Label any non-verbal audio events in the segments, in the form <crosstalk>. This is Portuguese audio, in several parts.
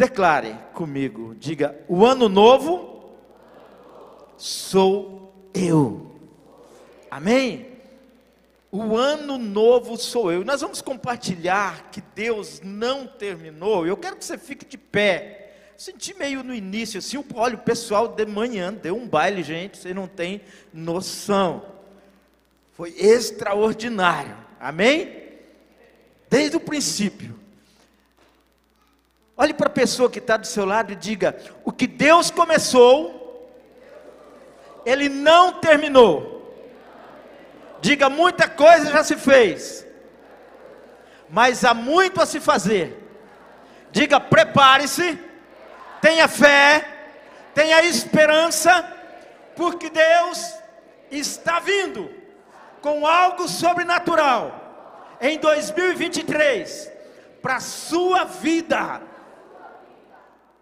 Declare comigo, diga: o ano novo sou eu. Amém? O ano novo sou eu. Nós vamos compartilhar que Deus não terminou. Eu quero que você fique de pé. Senti meio no início assim, olha, o pessoal de manhã deu um baile, gente, você não tem noção. Foi extraordinário. Amém? Desde o princípio. Olhe para a pessoa que está do seu lado e diga: o que Deus começou, Ele não terminou. Diga: muita coisa já se fez, mas há muito a se fazer. Diga: prepare-se, tenha fé, tenha esperança, porque Deus está vindo com algo sobrenatural em 2023 para a sua vida.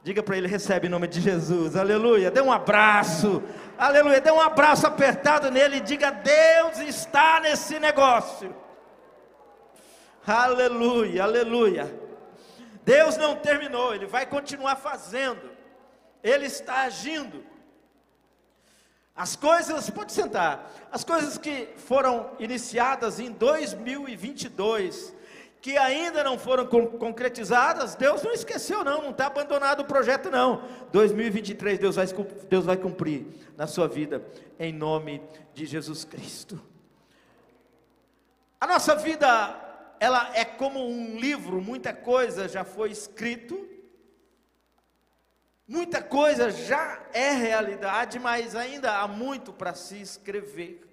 Diga para ele, recebe em nome de Jesus, aleluia. Dê um abraço, aleluia. Dê um abraço apertado nele e diga: Deus está nesse negócio. Aleluia, aleluia. Deus não terminou, Ele vai continuar fazendo, Ele está agindo. As coisas, pode sentar, as coisas que foram iniciadas em 2022, que ainda não foram concretizadas, Deus não esqueceu, não, não está abandonado o projeto, não. 2023, Deus vai, Deus vai cumprir na sua vida, em nome de Jesus Cristo. A nossa vida, ela é como um livro, muita coisa já foi escrito, muita coisa já é realidade, mas ainda há muito para se escrever.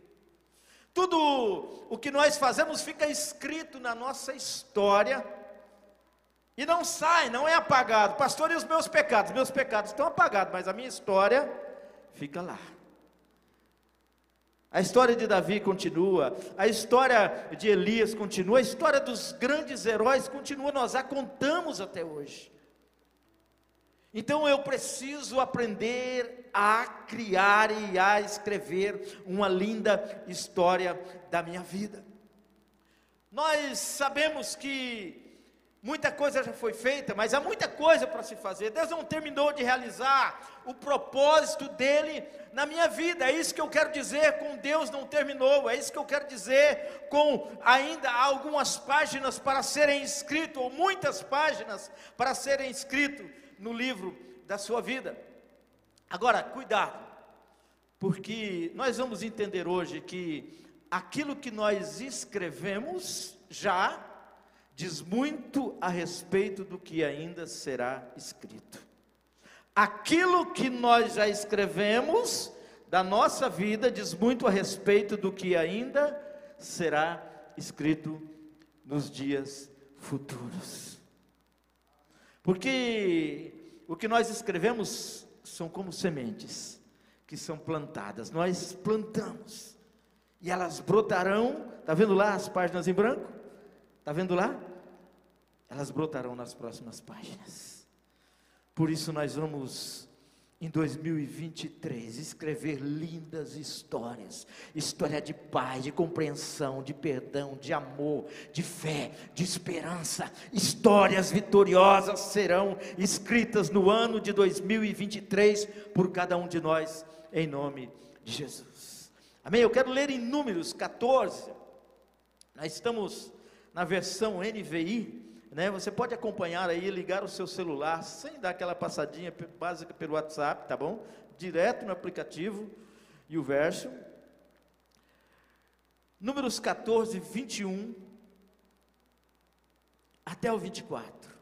Tudo o que nós fazemos fica escrito na nossa história e não sai, não é apagado. Pastor, e os meus pecados? Meus pecados estão apagados, mas a minha história fica lá. A história de Davi continua, a história de Elias continua, a história dos grandes heróis continua, nós a contamos até hoje. Então eu preciso aprender a criar e a escrever uma linda história da minha vida. Nós sabemos que muita coisa já foi feita, mas há muita coisa para se fazer. Deus não terminou de realizar o propósito dele na minha vida. É isso que eu quero dizer com Deus não terminou. É isso que eu quero dizer com ainda algumas páginas para serem escritas, ou muitas páginas para serem escritas no livro da sua vida. Agora, cuidado, porque nós vamos entender hoje que aquilo que nós escrevemos já diz muito a respeito do que ainda será escrito. Aquilo que nós já escrevemos da nossa vida diz muito a respeito do que ainda será escrito nos dias futuros. Porque o que nós escrevemos são como sementes que são plantadas. Nós plantamos e elas brotarão. Está vendo lá as páginas em branco? Está vendo lá? Elas brotarão nas próximas páginas. Por isso nós vamos em 2023 escrever lindas histórias, história de paz, de compreensão, de perdão, de amor, de fé, de esperança. Histórias vitoriosas serão escritas no ano de 2023 por cada um de nós, em nome de Jesus. Amém. Eu quero ler em Números 14. Nós estamos na versão NVI, né? Você pode acompanhar aí, ligar o seu celular, sem dar aquela passadinha básica pelo WhatsApp, tá bom? Direto no aplicativo e o verso. Números 14, 21 até o 24.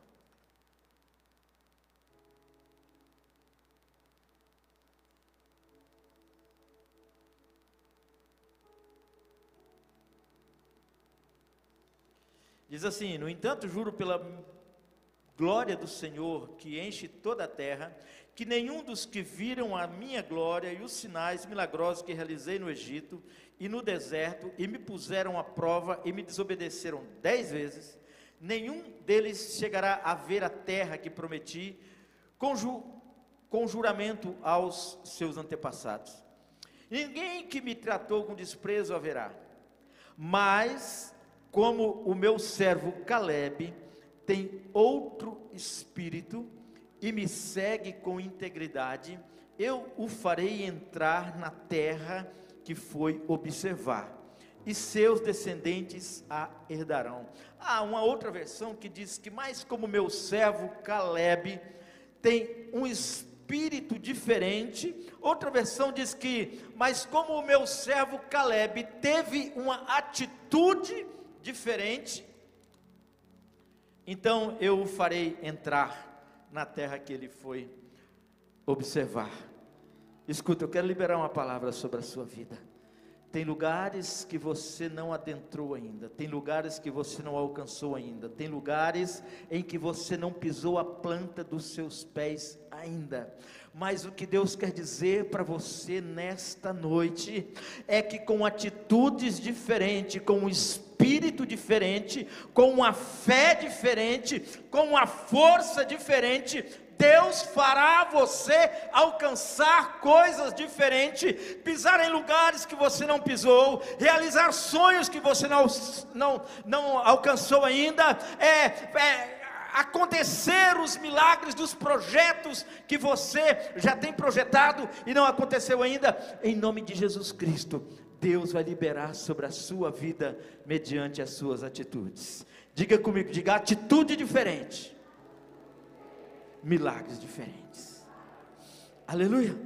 Diz assim: No entanto, juro pela glória do Senhor que enche toda a terra, que nenhum dos que viram a minha glória e os sinais milagrosos que realizei no Egito e no deserto, e me puseram à prova e me desobedeceram dez vezes, nenhum deles chegará a ver a terra que prometi com, ju, com juramento aos seus antepassados. Ninguém que me tratou com desprezo haverá, mas como o meu servo Caleb tem outro espírito e me segue com integridade, eu o farei entrar na terra que foi observar, e seus descendentes a herdarão. Há uma outra versão que diz que, mais como meu servo Caleb tem um espírito diferente, outra versão diz que, mas como o meu servo Caleb teve uma atitude diferente, então eu o farei entrar na terra que ele foi observar. Escuta, eu quero liberar uma palavra sobre a sua vida. Tem lugares que você não adentrou ainda, tem lugares que você não alcançou ainda, tem lugares em que você não pisou a planta dos seus pés ainda. Mas o que Deus quer dizer para você nesta noite é que com atitudes diferentes, com um espírito diferente, com uma fé diferente, com uma força diferente, Deus fará você alcançar coisas diferentes, pisar em lugares que você não pisou, realizar sonhos que você não, não, não alcançou ainda, é, é acontecer os milagres dos projetos que você já tem projetado e não aconteceu ainda, em nome de Jesus Cristo, Deus vai liberar sobre a sua vida mediante as suas atitudes. Diga comigo, diga atitude diferente, milagres diferentes. Aleluia.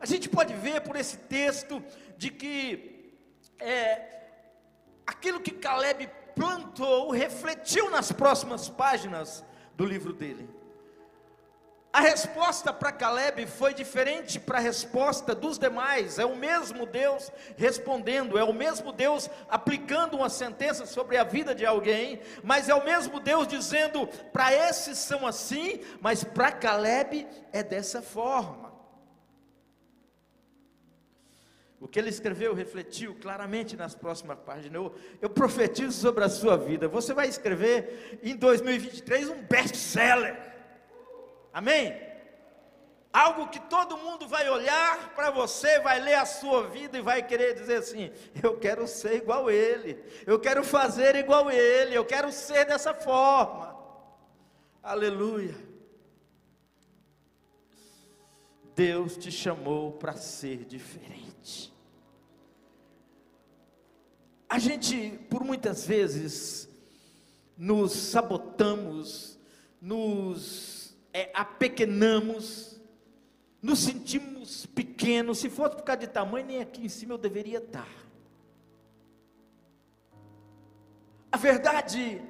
A gente pode ver por esse texto de que é, aquilo que Caleb plantou refletiu nas próximas páginas do livro dele. A resposta para Caleb foi diferente para a resposta dos demais. É o mesmo Deus respondendo, é o mesmo Deus aplicando uma sentença sobre a vida de alguém, mas é o mesmo Deus dizendo: para esses são assim, mas para Caleb é dessa forma. O que ele escreveu refletiu claramente nas próximas páginas. Eu, eu profetizo sobre a sua vida. Você vai escrever em 2023 um best-seller. Amém? Algo que todo mundo vai olhar para você, vai ler a sua vida e vai querer dizer assim: eu quero ser igual ele, eu quero fazer igual ele, eu quero ser dessa forma. Aleluia. Deus te chamou para ser diferente. A gente, por muitas vezes, nos sabotamos, nos é, apequenamos, nos sentimos pequenos. Se fosse por causa de tamanho, nem aqui em cima eu deveria estar. A verdade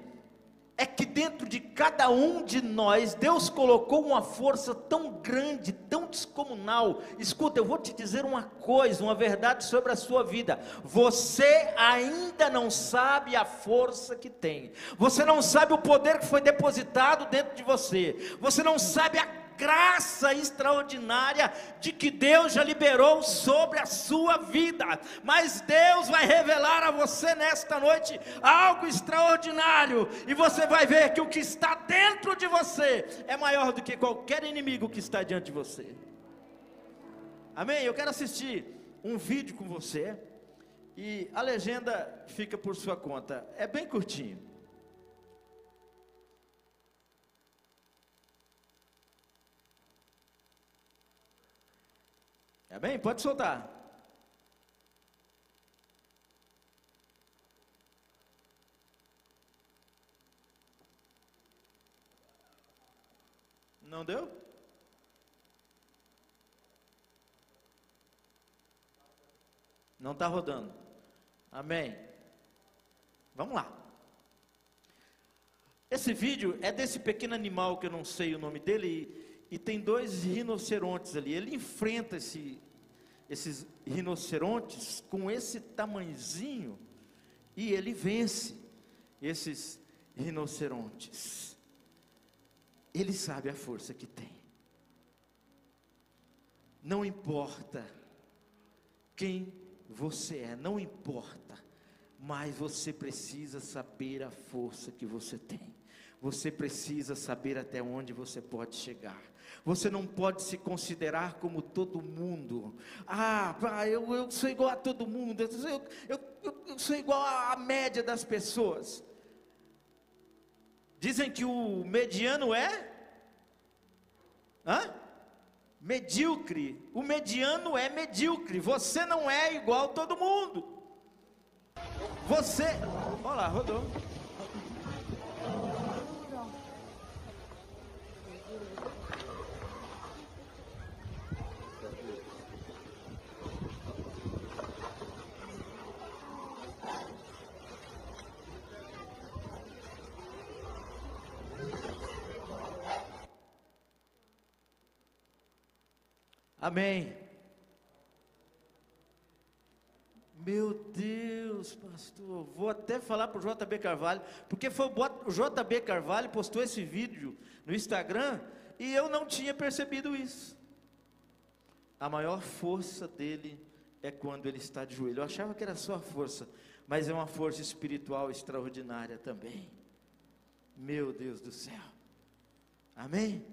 é que dentro de cada um de nós, Deus colocou uma força tão grande, tão descomunal. Escuta, eu vou te dizer uma coisa, uma verdade sobre a sua vida. Você ainda não sabe a força que tem, você não sabe o poder que foi depositado dentro de você, você não sabe a graça extraordinária de que Deus já liberou sobre a sua vida. Mas Deus vai revelar a você nesta noite algo extraordinário, e você vai ver que o que está dentro de você é maior do que qualquer inimigo que está diante de você. Amém? Eu quero assistir um vídeo com você. E a legenda fica por sua conta. É bem curtinho. É bem? Pode soltar. Não deu? Não está rodando. Amém. Vamos lá. Esse vídeo é desse pequeno animal que eu não sei o nome dele e, e tem dois rinocerontes ali. Ele enfrenta esse, esses rinocerontes com esse tamanzinho e ele vence esses rinocerontes. Ele sabe a força que tem. Não importa quem você é, não importa, mas você precisa saber a força que você tem. Você precisa saber até onde você pode chegar. Você não pode se considerar como todo mundo. Ah, eu, eu sou igual a todo mundo. Eu, eu, eu sou igual à média das pessoas. Dizem que o mediano é Hã? Medíocre. O mediano é medíocre. Você não é igual a todo mundo. Você. Olha lá, rodou. Amém. Meu Deus, pastor, vou até falar para o JB Carvalho, porque foi o JB Carvalho postou esse vídeo no Instagram e eu não tinha percebido isso. A maior força dele é quando ele está de joelho. Eu achava que era só a força, mas é uma força espiritual extraordinária também. Meu Deus do céu. Amém?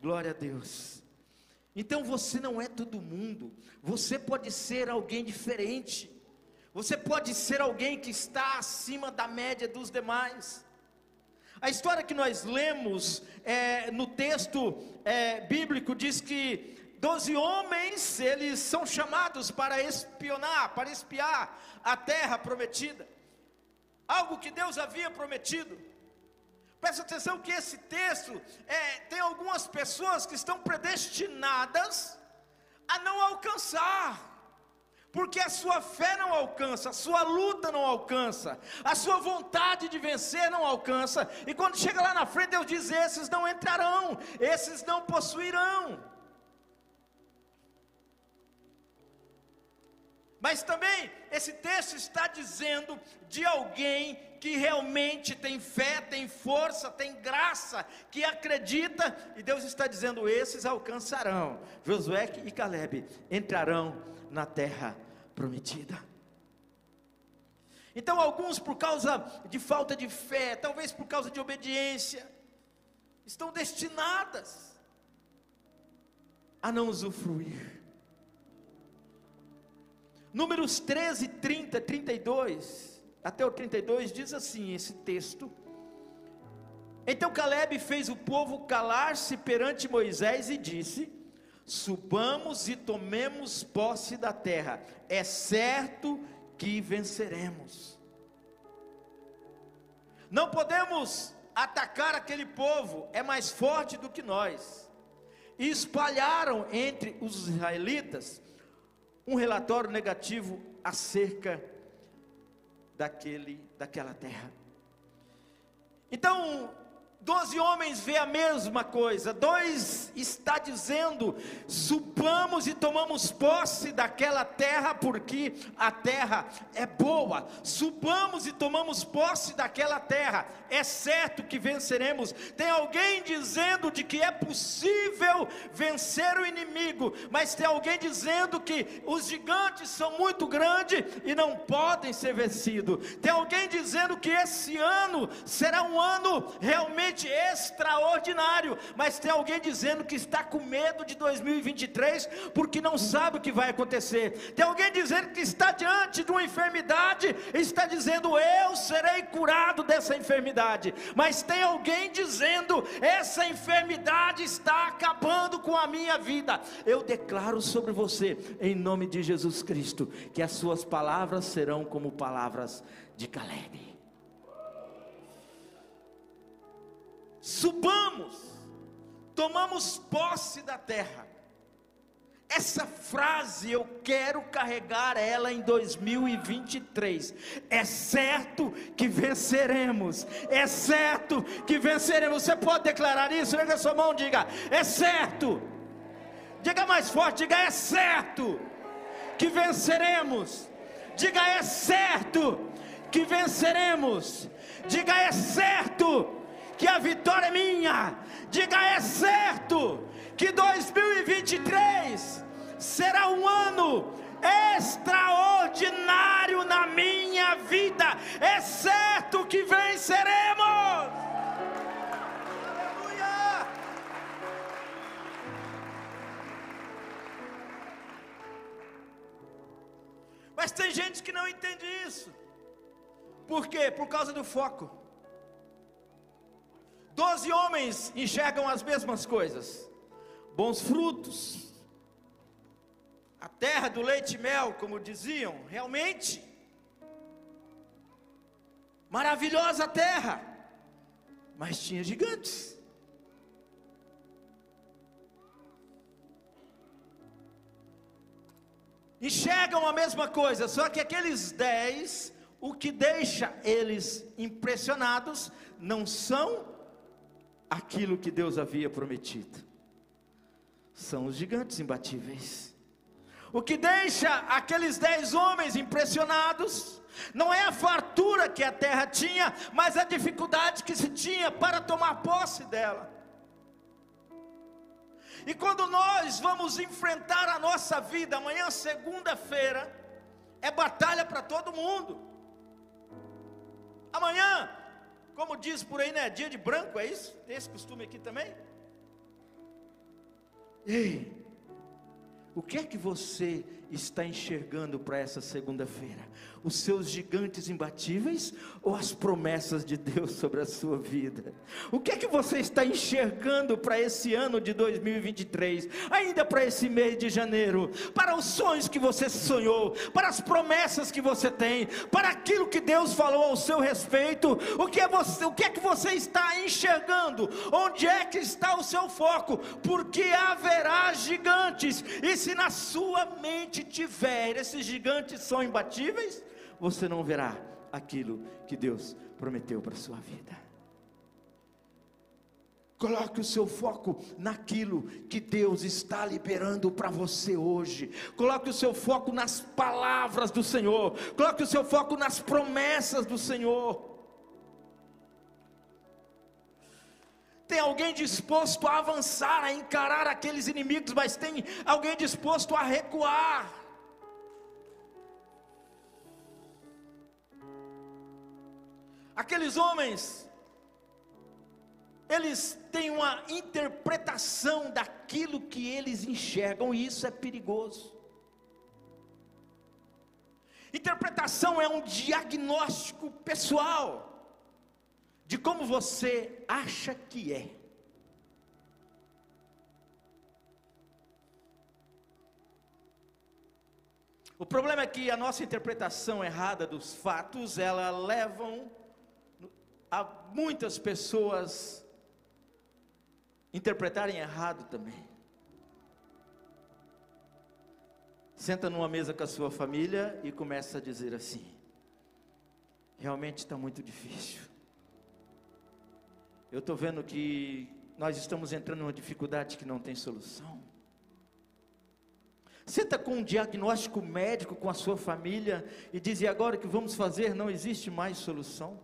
Glória a Deus. Então você não é todo mundo, você pode ser alguém diferente, você pode ser alguém que está acima da média dos demais. A história que nós lemos é, no texto é, bíblico diz que doze homens eles são chamados para espionar, para espiar a terra prometida, algo que Deus havia prometido. Presta atenção que esse texto é, tem algumas pessoas que estão predestinadas a não alcançar, porque a sua fé não alcança, a sua luta não alcança, a sua vontade de vencer não alcança, e quando chega lá na frente, Deus diz: esses não entrarão, esses não possuirão. Mas também esse texto está dizendo de alguém que realmente tem fé, tem força, tem graça, que acredita, e Deus está dizendo: esses alcançarão. Josué e Caleb entrarão na terra prometida. Então, alguns, por causa de falta de fé, talvez por causa de obediência, estão destinadas a não usufruir. Números 13, 30, 32, até o 32 diz assim esse texto. Então Caleb fez o povo calar-se perante Moisés e disse: Subamos e tomemos posse da terra, é certo que venceremos. Não podemos atacar aquele povo, é mais forte do que nós. E espalharam entre os israelitas um relatório negativo acerca daquele, daquela terra. Então, Doze homens vê a mesma coisa. Dois está dizendo: subamos e tomamos posse daquela terra, porque a terra é boa. Subamos e tomamos posse daquela terra. É certo que venceremos. Tem alguém dizendo de que é possível vencer o inimigo, mas tem alguém dizendo que os gigantes são muito grandes e não podem ser vencidos. Tem alguém dizendo que esse ano será um ano realmente extraordinário, mas tem alguém dizendo que está com medo de 2023 porque não sabe o que vai acontecer. Tem alguém dizendo que está diante de uma enfermidade está dizendo eu serei curado dessa enfermidade. Mas tem alguém dizendo essa enfermidade está acabando com a minha vida. Eu declaro sobre você em nome de Jesus Cristo que as suas palavras serão como palavras de Caleb. Subamos, tomamos posse da terra. Essa frase eu quero carregar ela em 2023. É certo que venceremos. É certo que venceremos. Você pode declarar isso? Pega a sua mão, diga: É certo. Diga mais forte, diga: É certo que venceremos. Diga: É certo que venceremos. Diga: É certo que a vitória é minha. Diga é certo que 2023 será um ano extraordinário na minha vida. É certo que venceremos. Aleluia. Mas tem gente que não entende isso. Por quê? Por causa do foco. Doze homens enxergam as mesmas coisas. bons frutos. A terra do leite e mel, como diziam, realmente maravilhosa terra, mas tinha gigantes. Enxergam a mesma coisa, só que aqueles dez, o que deixa eles impressionados, não são aquilo que Deus havia prometido, são os gigantes imbatíveis. O que deixa aqueles dez homens impressionados, não é a fartura que a terra tinha, mas a dificuldade que se tinha para tomar posse dela. E quando nós vamos enfrentar a nossa vida, amanhã, segunda-feira, é batalha para todo mundo. Amanhã, como diz por aí, né? Dia de branco, é isso? Tem esse costume aqui também? Ei, o que é que você está enxergando para essa segunda-feira? Os seus gigantes imbatíveis ou as promessas de Deus sobre a sua vida? O que é que você está enxergando para esse ano de 2023, ainda para esse mês de janeiro, para os sonhos que você sonhou, para as promessas que você tem, para aquilo que Deus falou ao seu respeito? O que é você, o que é que você está enxergando? Onde é que está o seu foco? Porque haverá gigantes, e se na sua mente tiver, esses gigantes são imbatíveis, você não verá aquilo que Deus prometeu para a sua vida. Coloque o seu foco naquilo que Deus está liberando para você hoje. Coloque o seu foco nas palavras do Senhor. Coloque o seu foco nas promessas do Senhor. Tem alguém disposto a avançar, a encarar aqueles inimigos, mas tem alguém disposto a recuar. Aqueles homens, eles têm uma interpretação daquilo que eles enxergam, e isso é perigoso. Interpretação é um diagnóstico pessoal de como você acha que é. O problema é que a nossa interpretação errada dos fatos, ela levam a muitas pessoas interpretarem errado também. Senta numa mesa com a sua família e começa a dizer assim: realmente está muito difícil. Eu estou vendo que nós estamos entrando numa dificuldade que não tem solução. Senta com um diagnóstico médico com a sua família e diz: e agora o que vamos fazer? Não existe mais solução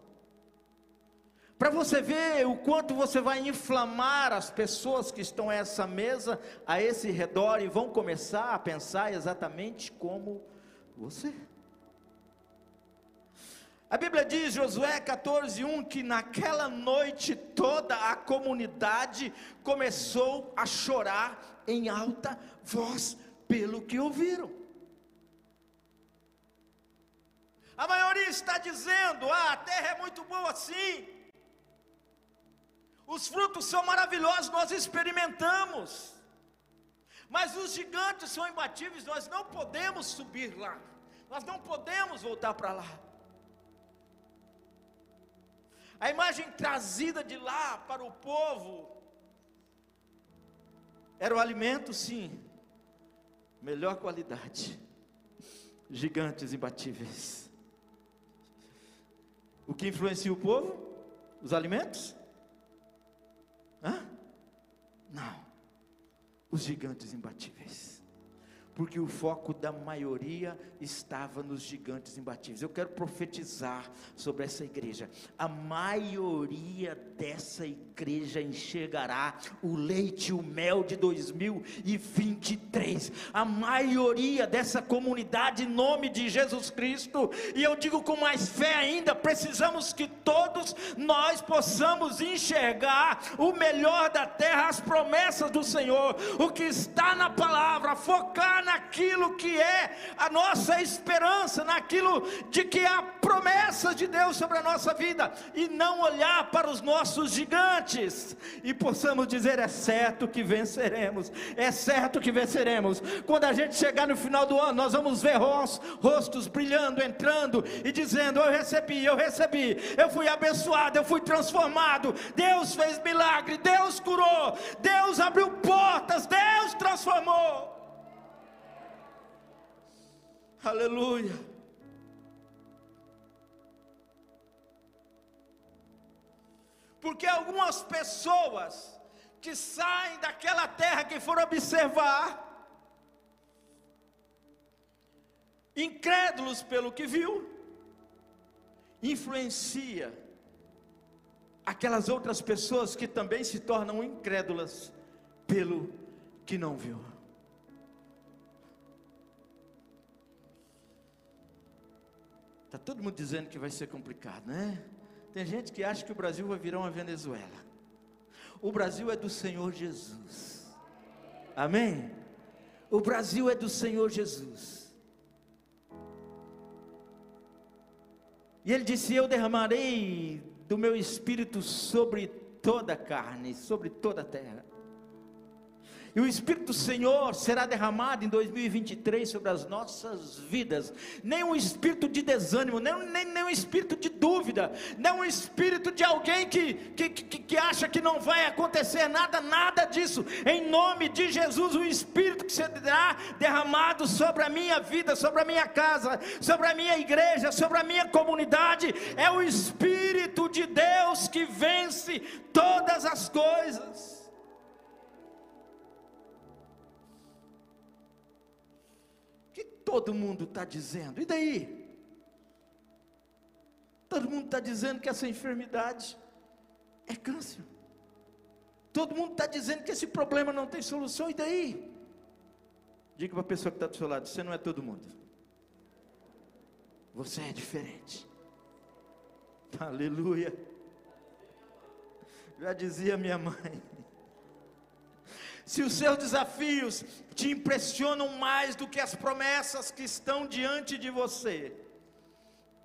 para você ver o quanto você vai inflamar as pessoas que estão a essa mesa, a esse redor, e vão começar a pensar exatamente como você. A Bíblia diz, Josué 14:1, que naquela noite toda a comunidade começou a chorar em alta voz pelo que ouviram. A maioria está dizendo: ah, a terra é muito boa assim. Os frutos são maravilhosos, nós experimentamos. Mas os gigantes são imbatíveis, nós não podemos subir lá. Nós não podemos voltar para lá. A imagem trazida de lá para o povo era o alimento, sim, melhor qualidade, gigantes imbatíveis. O que influencia o povo? Os alimentos? Hã? Não. Os gigantes imbatíveis porque o foco da maioria estava nos gigantes imbatíveis. Eu quero profetizar sobre essa igreja. A maioria dessa igreja enxergará o leite e o mel de 2023. A maioria dessa comunidade, em nome de Jesus Cristo, e eu digo com mais fé ainda, precisamos que todos nós possamos enxergar o melhor da terra, as promessas do Senhor, o que está na palavra, focar naquilo que é a nossa esperança, naquilo de que há promessas de Deus sobre a nossa vida, e não olhar para os nossos gigantes, e possamos dizer: é certo que venceremos, é certo que venceremos. Quando a gente chegar no final do ano, nós vamos ver rostos brilhando, entrando e dizendo: Eu recebi, eu recebi, eu fui abençoado, eu fui transformado. Deus fez milagre, Deus curou, Deus abriu portas, Deus transformou. Aleluia. Porque algumas pessoas que saem daquela terra que foram observar, incrédulos pelo que viu, influencia aquelas outras pessoas que também se tornam incrédulas pelo que não viu. Está todo mundo dizendo que vai ser complicado, né? Tem gente que acha que o Brasil vai virar uma Venezuela. O Brasil é do Senhor Jesus. Amém? O Brasil é do Senhor Jesus. E ele disse: Eu derramarei do meu espírito sobre toda a carne, sobre toda a terra. E o Espírito do Senhor será derramado em 2023 sobre as nossas vidas. Nem um espírito de desânimo, nem, nem, nem um espírito de dúvida, nem um espírito de alguém que, que, que, que acha que não vai acontecer nada, nada disso. Em nome de Jesus, o Espírito que será derramado sobre a minha vida, sobre a minha casa, sobre a minha igreja, sobre a minha comunidade, é o Espírito de Deus que vence todas as coisas. todo mundo está dizendo. E daí? Todo mundo está dizendo que essa enfermidade é câncer. Todo mundo está dizendo que esse problema não tem solução. E daí? Diga para a pessoa que está do seu lado: você não é todo mundo. Você é diferente. <laughs> Aleluia. Já dizia minha mãe. Se os seus desafios te impressionam mais do que as promessas que estão diante de você,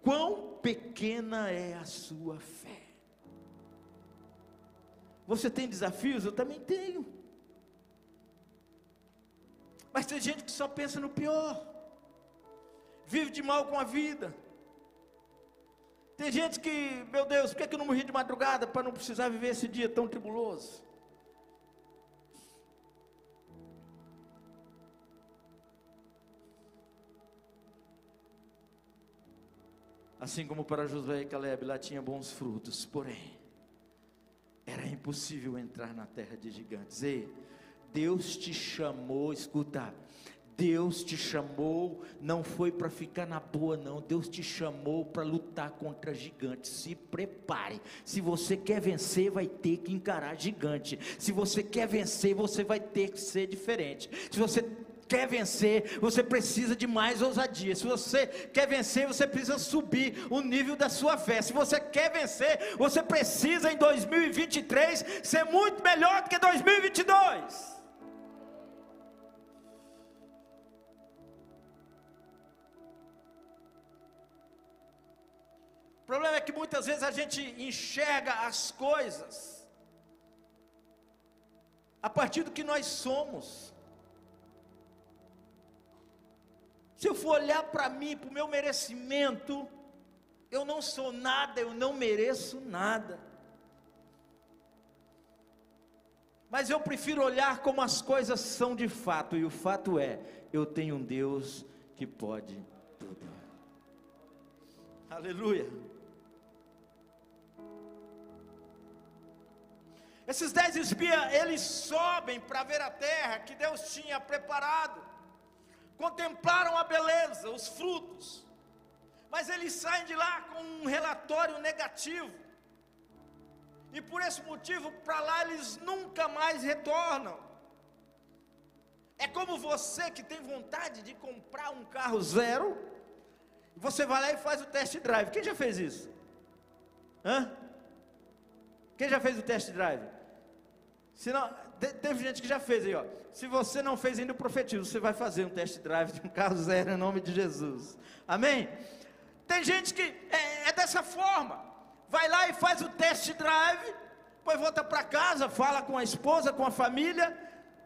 quão pequena é a sua fé. Você tem desafios? Eu também tenho. Mas tem gente que só pensa no pior, vive de mal com a vida. Tem gente que, meu Deus, por que, eu não morri de madrugada para não precisar viver esse dia tão tribuloso? Assim como para Josué e Caleb lá tinha bons frutos, porém, era impossível entrar na terra de gigantes. Ei, Deus te chamou, escuta, Deus te chamou, não foi para ficar na boa, não. Deus te chamou para lutar contra gigantes. Se prepare. Se você quer vencer, vai ter que encarar gigante. Se você quer vencer, você vai ter que ser diferente. Se você quer vencer, você precisa de mais ousadia. Se você quer vencer, você precisa subir o nível da sua fé. Se você quer vencer, você precisa em 2023 ser muito melhor do que 2022. O problema é que muitas vezes a gente enxerga as coisas a partir do que nós somos. Se eu for olhar para mim, para o meu merecimento, eu não sou nada, eu não mereço nada. Mas eu prefiro olhar como as coisas são de fato, e o fato é, eu tenho um Deus que pode tudo. Aleluia. Esses dez espias, eles sobem para ver a terra que Deus tinha preparado contemplaram a beleza, os frutos, mas eles saem de lá com um relatório negativo, e por esse motivo, para lá eles nunca mais retornam. É como você que tem vontade de comprar um carro zero, você vai lá e faz o test drive. Quem já fez isso? Hã? Quem já fez o test drive? Se não, teve gente que já fez aí, ó. Se você não fez ainda o profetizo, você vai fazer um test drive de um carro zero em nome de Jesus. Amém? Tem gente que é, é dessa forma. Vai lá e faz o test drive, depois volta para casa, fala com a esposa, com a família.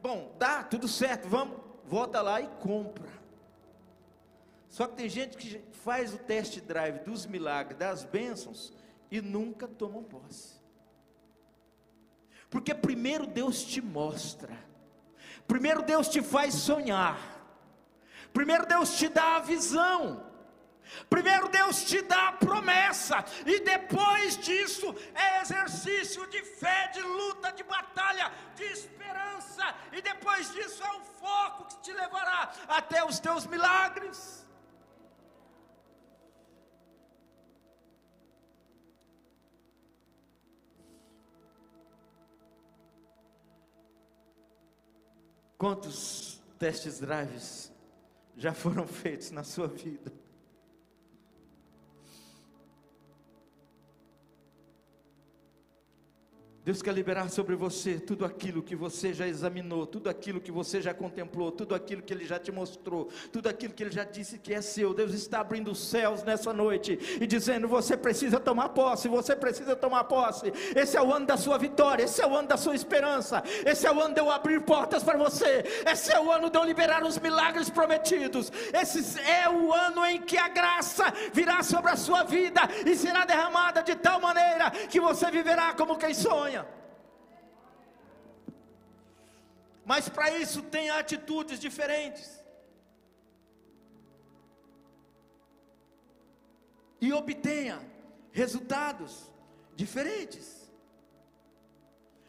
Bom, dá, tudo certo, vamos. Volta lá e compra. Só que tem gente que faz o test drive dos milagres, das bênçãos e nunca tomam posse. Porque primeiro Deus te mostra, primeiro Deus te faz sonhar, primeiro Deus te dá a visão, primeiro Deus te dá a promessa, e depois disso é exercício de fé, de luta, de batalha, de esperança, e depois disso é o foco que te levará até os teus milagres. Quantos testes drives já foram feitos na sua vida? Deus quer liberar sobre você tudo aquilo que você já examinou, tudo aquilo que você já contemplou, tudo aquilo que Ele já te mostrou, tudo aquilo que Ele já disse que é seu. Deus está abrindo os céus nessa noite e dizendo: você precisa tomar posse, você precisa tomar posse. Esse é o ano da sua vitória, esse é o ano da sua esperança, esse é o ano de eu abrir portas para você, esse é o ano de eu liberar os milagres prometidos, esse é o ano em que a graça virá sobre a sua vida e será derramada de tal maneira que você viverá como quem sonha. Mas para isso tem atitudes diferentes. E obtenha resultados diferentes.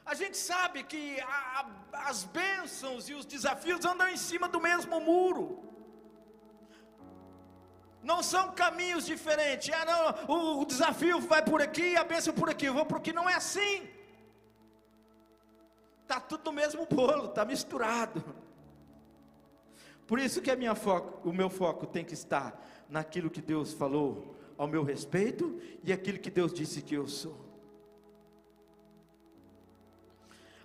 A gente sabe que a, a, as bênçãos e os desafios andam em cima do mesmo muro. Não são caminhos diferentes. Ah, não, o, o desafio vai por aqui, a bênção por aqui. Eu vou por. Não é assim. Está tudo no mesmo bolo, está misturado. Por isso que foco, o meu foco tem que estar naquilo que Deus falou ao meu respeito e aquilo que Deus disse que eu sou.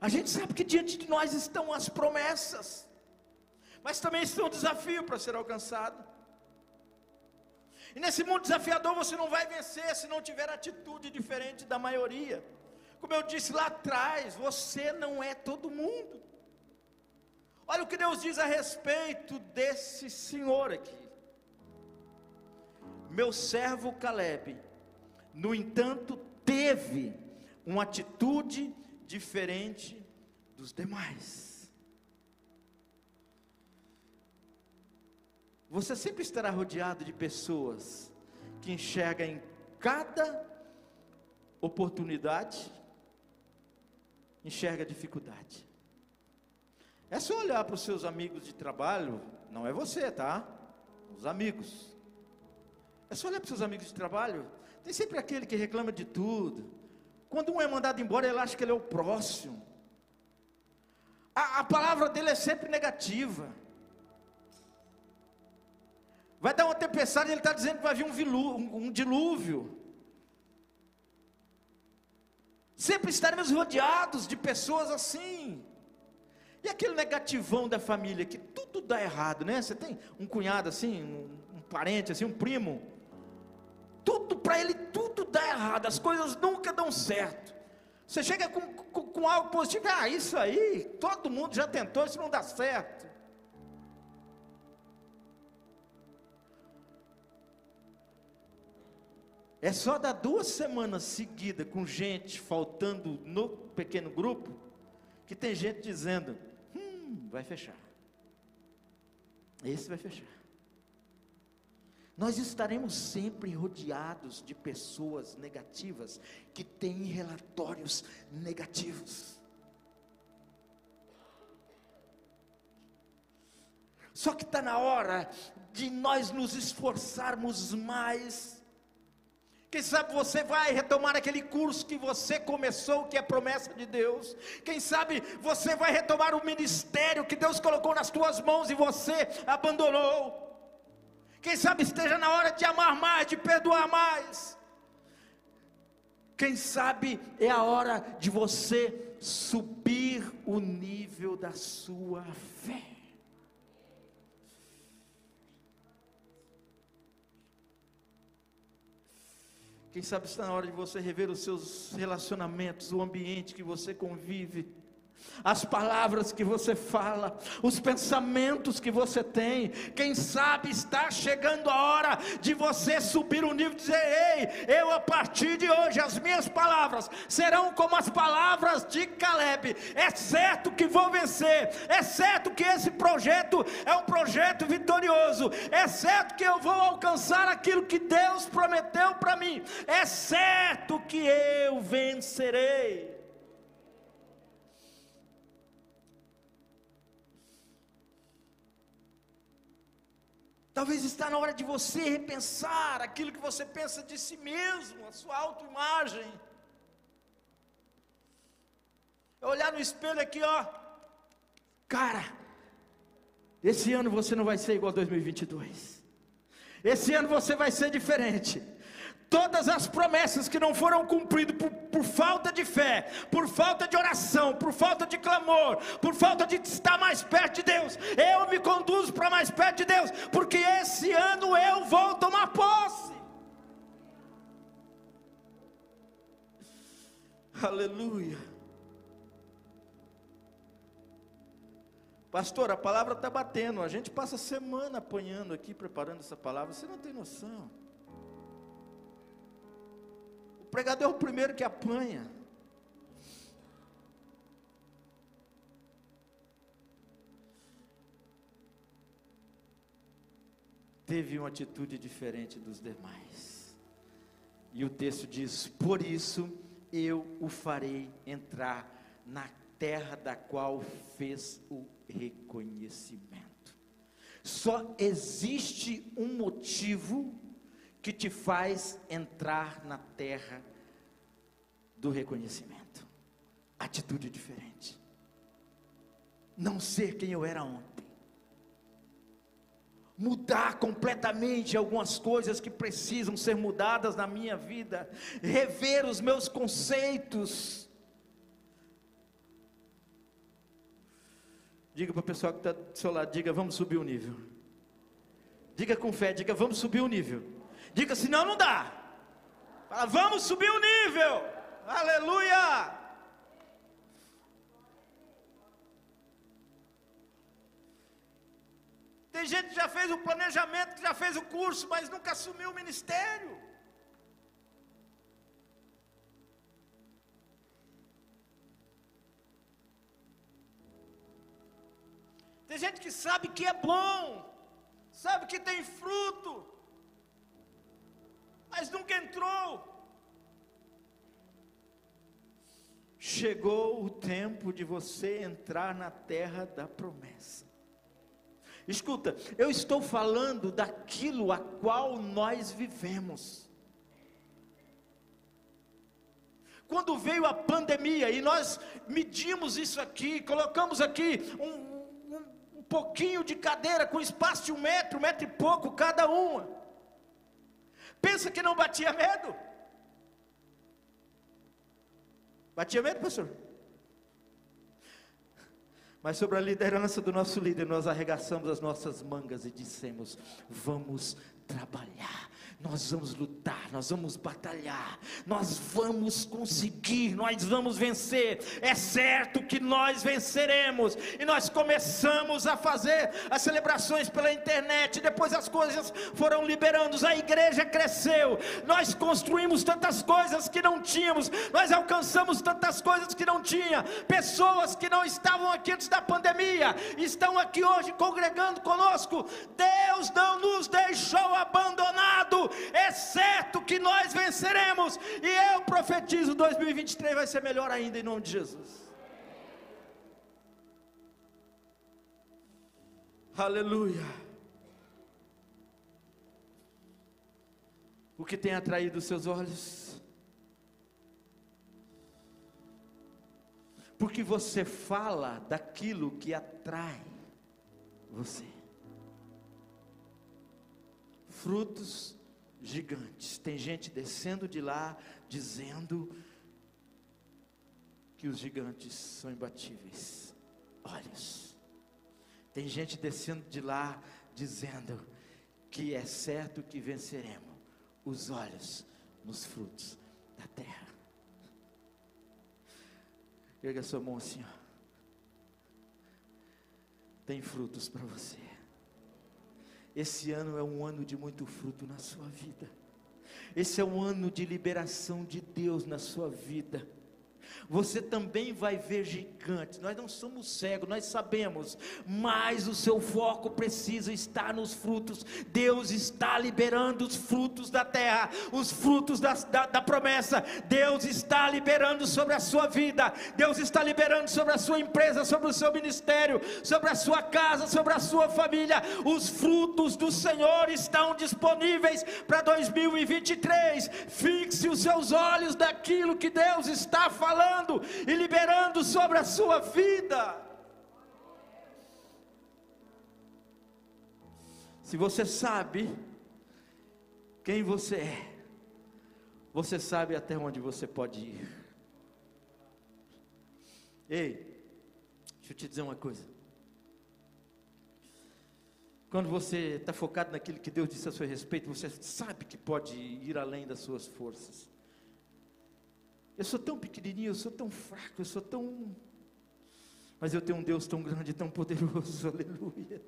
A gente sabe que diante de nós estão as promessas, mas também estão um desafio para ser alcançado. E nesse mundo desafiador você não vai vencer se não tiver atitude diferente da maioria. Como eu disse lá atrás, você não é todo mundo. Olha o que Deus diz a respeito desse senhor aqui. Meu servo Caleb, no entanto, teve uma atitude diferente dos demais. Você sempre estará rodeado de pessoas que enxergam em cada oportunidade enxerga dificuldade. É só olhar para os seus amigos de trabalho, não é você, tá? Os amigos. É só olhar para os seus amigos de trabalho. Tem sempre aquele que reclama de tudo. Quando um é mandado embora, ele acha que ele é o próximo. A, a palavra dele é sempre negativa. Vai dar uma tempestade, ele está dizendo que vai vir um, vilu, um, um dilúvio. Sempre estaremos rodeados de pessoas assim. E aquele negativão da família que tudo dá errado, né? Você tem um cunhado assim, um, um parente assim, um primo. Tudo para ele tudo dá errado, as coisas nunca dão certo. Você chega com, com, com algo positivo, ah, isso aí, todo mundo já tentou, isso não dá certo. É só dar duas semanas seguidas com gente faltando no pequeno grupo, que tem gente dizendo: hum, vai fechar. Esse vai fechar. Nós estaremos sempre rodeados de pessoas negativas que têm relatórios negativos. Só que está na hora de nós nos esforçarmos mais quem sabe você vai retomar aquele curso que você começou, que é promessa de Deus. Quem sabe você vai retomar o ministério que Deus colocou nas tuas mãos e você abandonou. Quem sabe esteja na hora de amar mais, de perdoar mais. Quem sabe é a hora de você subir o nível da sua fé. Quem sabe está na hora de você rever os seus relacionamentos, o ambiente que você convive as palavras que você fala, os pensamentos que você tem. Quem sabe está chegando a hora de você subir o um nível e dizer: Ei, eu a partir de hoje, as minhas palavras serão como as palavras de Caleb. É certo que vou vencer, é certo que esse projeto é um projeto vitorioso, é certo que eu vou alcançar aquilo que Deus prometeu para mim, é certo que eu vencerei. Talvez está na hora de você repensar aquilo que você pensa de si mesmo, a sua autoimagem. É olhar no espelho aqui, ó. Cara, esse ano você não vai ser igual a 2022. Esse ano você vai ser diferente todas as promessas que não foram cumpridas por, por, falta de fé, por falta de oração, por falta de clamor, por falta de estar mais perto de Deus, eu me conduzo para mais perto de Deus, porque esse ano eu vou tomar posse. Aleluia. Pastor, a palavra está batendo. A gente passa semana apanhando aqui, preparando essa palavra. Você não tem noção pregador é o primeiro que apanha. Teve uma atitude diferente dos demais. E o texto diz: Por isso eu o farei entrar na terra da qual fez o reconhecimento. Só existe um motivo que te faz entrar na terra do reconhecimento. Atitude diferente. Não ser quem eu era ontem. Mudar completamente algumas coisas que precisam ser mudadas na minha vida. Rever os meus conceitos. Diga para o pessoal que está do seu lado, diga, vamos subir o nível. Diga com fé, diga, vamos subir o nível. Diga, senão não dá. Fala, vamos subir o nível. Aleluia. Tem gente que já fez o planejamento, que já fez o curso, mas nunca assumiu o ministério. Tem gente que sabe que é bom, sabe que tem fruto, mas nunca entrou. Chegou o tempo de você entrar na terra da promessa. Escuta, eu estou falando daquilo a qual nós vivemos. Quando veio a pandemia e nós medimos isso aqui, colocamos aqui um, um, um pouquinho de cadeira com espaço de um metro, um metro e pouco cada uma. Pensa que não batia medo? Batia medo, pastor? Mas sobre a liderança do nosso líder, nós arregaçamos as nossas mangas e dissemos: vamos trabalhar nós vamos lutar, nós vamos batalhar, nós vamos conseguir, nós vamos vencer. É certo que nós venceremos. E nós começamos a fazer as celebrações pela internet, depois as coisas foram liberando, a igreja cresceu. Nós construímos tantas coisas que não tínhamos, nós alcançamos tantas coisas que não tinha. Pessoas que não estavam aqui antes da pandemia estão aqui hoje congregando conosco. Deus não nos deixou abandonado é certo que nós venceremos, e eu profetizo: 2023 vai ser melhor ainda, em nome de Jesus. Aleluia. O que tem atraído os seus olhos? Porque você fala daquilo que atrai você. Frutos gigantes. Tem gente descendo de lá dizendo que os gigantes são imbatíveis. Olhos. Tem gente descendo de lá dizendo que é certo que venceremos. Os olhos nos frutos da terra. Erga sua mão assim, ó. Tem frutos para você. Esse ano é um ano de muito fruto na sua vida. Esse é um ano de liberação de Deus na sua vida você também vai ver gigantes. Nós não somos cegos, nós sabemos, mas o seu foco precisa estar nos frutos. Deus está liberando os frutos da terra, os frutos da, da, da promessa. Deus está liberando sobre a sua vida, Deus está liberando sobre a sua empresa, sobre o seu ministério, sobre a sua casa, sobre a sua família. Os frutos do Senhor estão disponíveis para 2023. Fixe os seus olhos daquilo que Deus está falando falando e liberando sobre a sua vida. Se você sabe quem você é, você sabe até onde você pode ir. Ei, deixa eu te dizer uma coisa. Quando você está focado naquilo que Deus disse a seu respeito, você sabe que pode ir além das suas forças. Eu sou tão pequenininho, eu sou tão fraco, eu sou tão. Mas eu tenho um Deus tão grande, tão poderoso, <laughs> aleluia.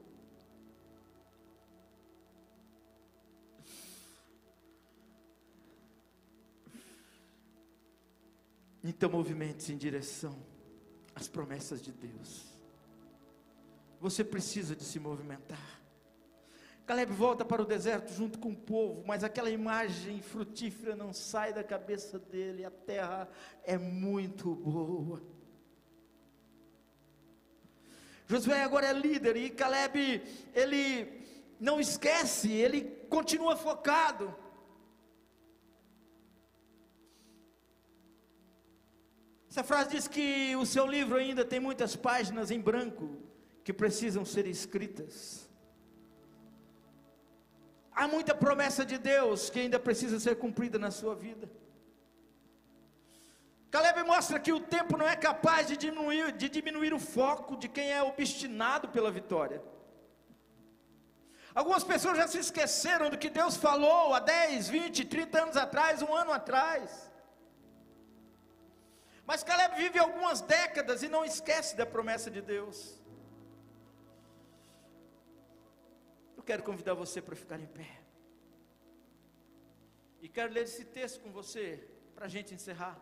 Então movimente-se em direção às promessas de Deus. Você precisa de se movimentar. Caleb volta para o deserto junto com o povo, mas aquela imagem frutífera não sai da cabeça dele. A terra é muito boa. Josué agora é líder e Caleb, ele não esquece, ele continua focado. Essa frase diz que o seu livro ainda tem muitas páginas em branco que precisam ser escritas. Há muita promessa de Deus que ainda precisa ser cumprida na sua vida. Caleb mostra que o tempo não é capaz de diminuir, de diminuir o foco de quem é obstinado pela vitória. Algumas pessoas já se esqueceram do que Deus falou há 10, 20, 30 anos atrás, um ano atrás. Mas Caleb vive algumas décadas e não esquece da promessa de Deus. Quero convidar você para ficar em pé. E quero ler esse texto com você, para a gente encerrar.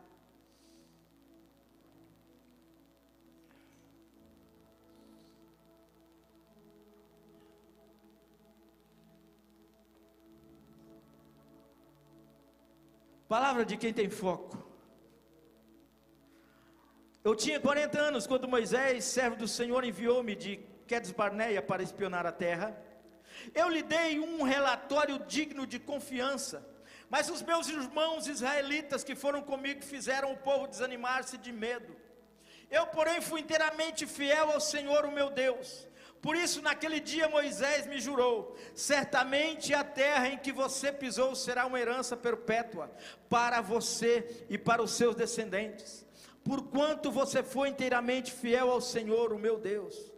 Palavra de quem tem foco. Eu tinha 40 anos quando Moisés, servo do Senhor, enviou-me de Quedes Barneia para espionar a terra. Eu lhe dei um relatório digno de confiança, mas os meus irmãos israelitas que foram comigo fizeram o povo desanimar-se de medo. Eu, porém, fui inteiramente fiel ao Senhor, o meu Deus. Por isso, naquele dia, Moisés me jurou: certamente a terra em que você pisou será uma herança perpétua para você e para os seus descendentes, porquanto você foi inteiramente fiel ao Senhor, o meu Deus.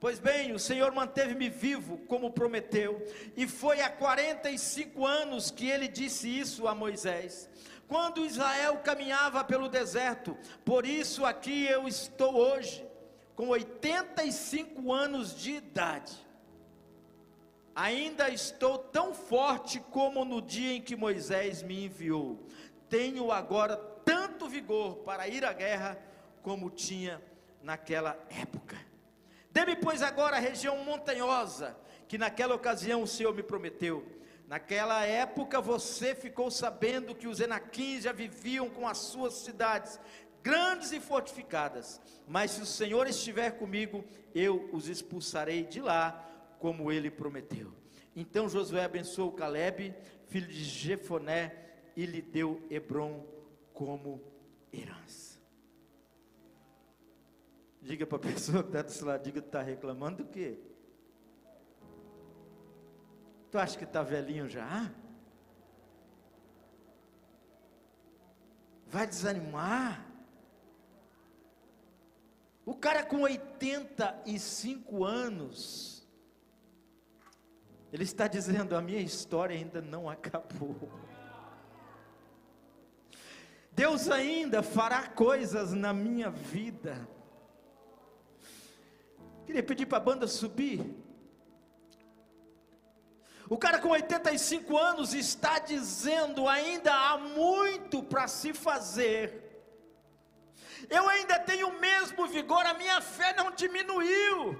Pois bem, o Senhor manteve-me vivo, como prometeu, e foi há 45 anos que ele disse isso a Moisés. Quando Israel caminhava pelo deserto, por isso aqui eu estou hoje, com 85 anos de idade. Ainda estou tão forte como no dia em que Moisés me enviou. Tenho agora tanto vigor para ir à guerra como tinha naquela época. Dê-me, pois, agora a região montanhosa, que naquela ocasião o Senhor me prometeu. Naquela época você ficou sabendo que os Enaquins já viviam com as suas cidades, grandes e fortificadas. Mas se o Senhor estiver comigo, eu os expulsarei de lá, como ele prometeu. Então Josué abençoou Caleb, filho de Jefoné, e lhe deu Hebron como herança. Diga para a pessoa que está do seu lado, diga que está reclamando do quê? Tu acha que está velhinho já? Vai desanimar? O cara com 85 anos, ele está dizendo: a minha história ainda não acabou. Deus ainda fará coisas na minha vida Queria pedir para a banda subir. O cara com 85 anos está dizendo: ainda há muito para se fazer. Eu ainda tenho o mesmo vigor, a minha fé não diminuiu.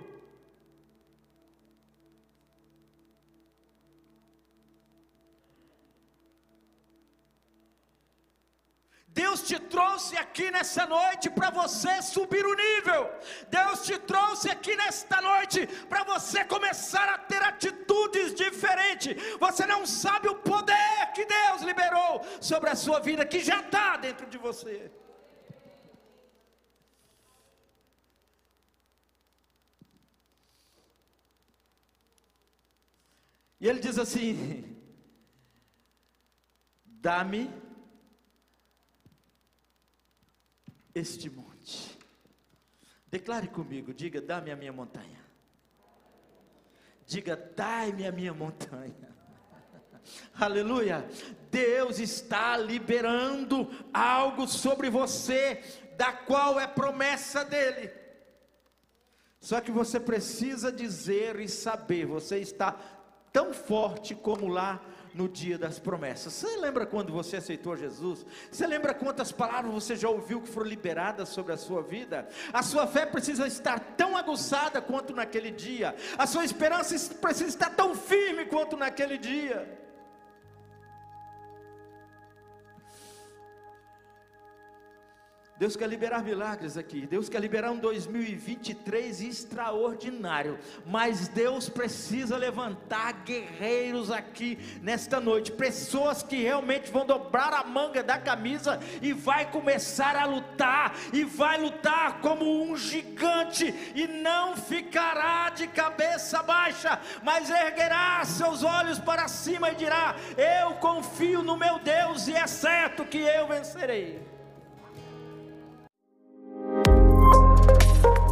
Te trouxe aqui nessa noite para você subir o nível. Deus te trouxe aqui nesta noite para você começar a ter atitudes diferentes. Você não sabe o poder que Deus liberou sobre a sua vida, que já está dentro de você. E ele diz assim: <laughs> Dá-me este monte. Declare comigo, diga: Dá-me a minha montanha. Diga: Dai-me a minha montanha. <laughs> Aleluia. Deus está liberando algo sobre você, da qual é promessa dele. Só que você precisa dizer e saber, você está tão forte como lá no dia das promessas. Você lembra quando você aceitou Jesus? Você lembra quantas palavras você já ouviu que foram liberadas sobre a sua vida? A sua fé precisa estar tão aguçada quanto naquele dia. A sua esperança precisa estar tão firme quanto naquele dia. Deus quer liberar milagres aqui. Deus quer liberar um 2023 extraordinário. Mas Deus precisa levantar guerreiros aqui nesta noite. Pessoas que realmente vão dobrar a manga da camisa e vai começar a lutar. E vai lutar como um gigante. E não ficará de cabeça baixa. Mas erguerá seus olhos para cima e dirá: Eu confio no meu Deus e é certo que eu vencerei.